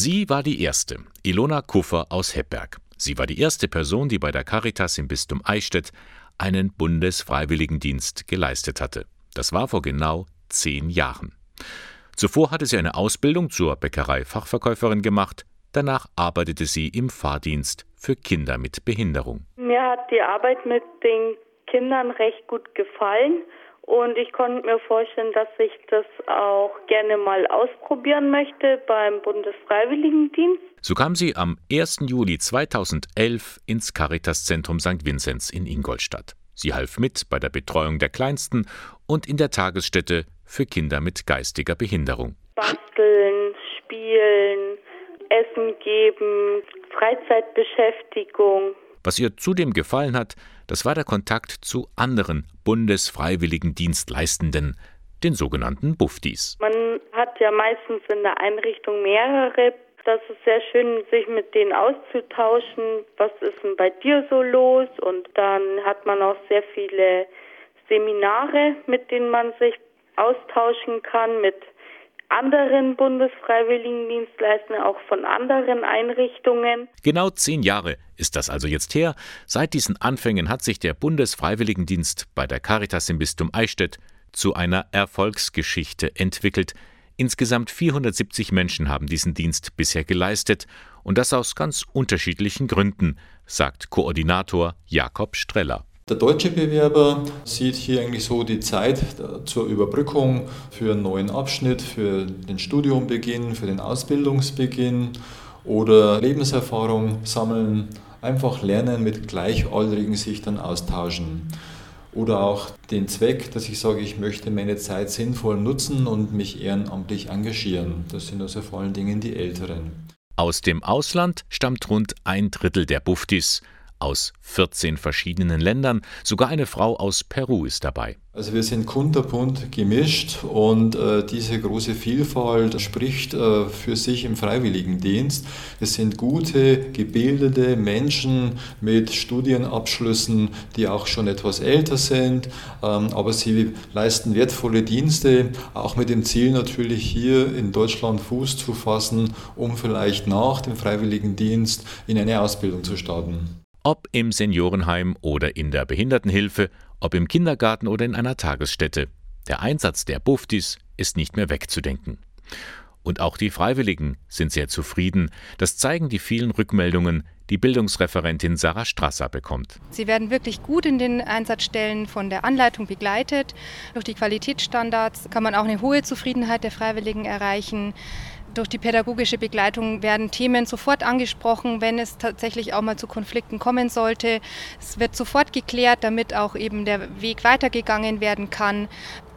Sie war die erste, Ilona Kuffer aus Heppberg. Sie war die erste Person, die bei der Caritas im Bistum Eichstätt einen Bundesfreiwilligendienst geleistet hatte. Das war vor genau zehn Jahren. Zuvor hatte sie eine Ausbildung zur Bäckerei-Fachverkäuferin gemacht, danach arbeitete sie im Fahrdienst für Kinder mit Behinderung. Mir hat die Arbeit mit den Kindern recht gut gefallen und ich konnte mir vorstellen, dass ich das auch gerne mal ausprobieren möchte beim Bundesfreiwilligendienst. So kam sie am 1. Juli 2011 ins Caritas-Zentrum St. Vinzenz in Ingolstadt. Sie half mit bei der Betreuung der Kleinsten und in der Tagesstätte für Kinder mit geistiger Behinderung. Basteln, spielen, Essen geben, Freizeitbeschäftigung. Was ihr zudem gefallen hat, das war der Kontakt zu anderen Bundesfreiwilligendienstleistenden, den sogenannten Buftis. Man hat ja meistens in der Einrichtung mehrere. Das ist sehr schön, sich mit denen auszutauschen. Was ist denn bei dir so los? Und dann hat man auch sehr viele Seminare, mit denen man sich austauschen kann, mit anderen Bundesfreiwilligendienstleistern, auch von anderen Einrichtungen. Genau zehn Jahre ist das also jetzt her. Seit diesen Anfängen hat sich der Bundesfreiwilligendienst bei der Caritas im Bistum Eichstätt zu einer Erfolgsgeschichte entwickelt. Insgesamt 470 Menschen haben diesen Dienst bisher geleistet und das aus ganz unterschiedlichen Gründen, sagt Koordinator Jakob Streller. Der deutsche Bewerber sieht hier eigentlich so die Zeit zur Überbrückung für einen neuen Abschnitt, für den Studiumbeginn, für den Ausbildungsbeginn oder Lebenserfahrung sammeln, einfach lernen, mit Gleichaltrigen sich dann austauschen. Oder auch den Zweck, dass ich sage, ich möchte meine Zeit sinnvoll nutzen und mich ehrenamtlich engagieren. Das sind also vor allen Dingen die Älteren. Aus dem Ausland stammt rund ein Drittel der Buftis aus 14 verschiedenen Ländern. Sogar eine Frau aus Peru ist dabei. Also wir sind kunterbunt gemischt und äh, diese große Vielfalt spricht äh, für sich im Freiwilligendienst. Es sind gute, gebildete Menschen mit Studienabschlüssen, die auch schon etwas älter sind, ähm, aber sie leisten wertvolle Dienste, auch mit dem Ziel natürlich hier in Deutschland Fuß zu fassen, um vielleicht nach dem Freiwilligendienst in eine Ausbildung zu starten. Ob im Seniorenheim oder in der Behindertenhilfe, ob im Kindergarten oder in einer Tagesstätte. Der Einsatz der Buftis ist nicht mehr wegzudenken. Und auch die Freiwilligen sind sehr zufrieden. Das zeigen die vielen Rückmeldungen, die Bildungsreferentin Sarah Strasser bekommt. Sie werden wirklich gut in den Einsatzstellen von der Anleitung begleitet. Durch die Qualitätsstandards kann man auch eine hohe Zufriedenheit der Freiwilligen erreichen. Durch die pädagogische Begleitung werden Themen sofort angesprochen, wenn es tatsächlich auch mal zu Konflikten kommen sollte. Es wird sofort geklärt, damit auch eben der Weg weitergegangen werden kann.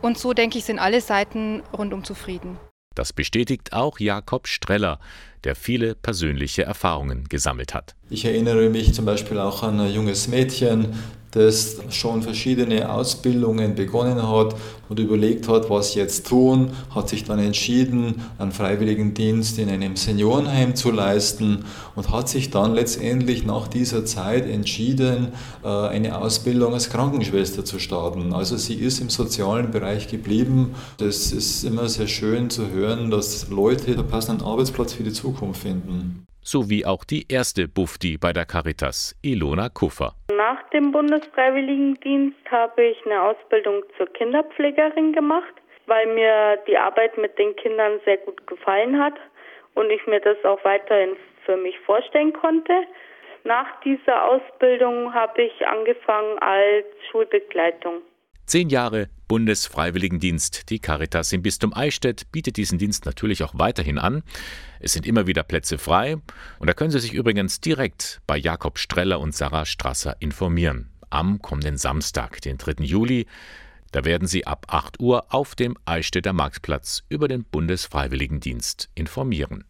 Und so, denke ich, sind alle Seiten rundum zufrieden. Das bestätigt auch Jakob Streller, der viele persönliche Erfahrungen gesammelt hat. Ich erinnere mich zum Beispiel auch an ein junges Mädchen, das schon verschiedene Ausbildungen begonnen hat und überlegt hat, was jetzt tun, hat sich dann entschieden, einen Freiwilligendienst in einem Seniorenheim zu leisten und hat sich dann letztendlich nach dieser Zeit entschieden, äh, eine Ausbildung als Krankenschwester zu starten. Also sie ist im sozialen Bereich geblieben. Das ist immer sehr schön zu hören, dass Leute einen passenden Arbeitsplatz für die Zukunft finden sowie auch die erste Bufti bei der Caritas, Ilona Kuffer. Nach dem Bundesfreiwilligendienst habe ich eine Ausbildung zur Kinderpflegerin gemacht, weil mir die Arbeit mit den Kindern sehr gut gefallen hat und ich mir das auch weiterhin für mich vorstellen konnte. Nach dieser Ausbildung habe ich angefangen als Schulbegleitung. Zehn Jahre Bundesfreiwilligendienst. Die Caritas im Bistum Eichstätt bietet diesen Dienst natürlich auch weiterhin an. Es sind immer wieder Plätze frei und da können Sie sich übrigens direkt bei Jakob Streller und Sarah Strasser informieren. Am kommenden Samstag, den 3. Juli, da werden Sie ab 8 Uhr auf dem Eichstätter Marktplatz über den Bundesfreiwilligendienst informieren.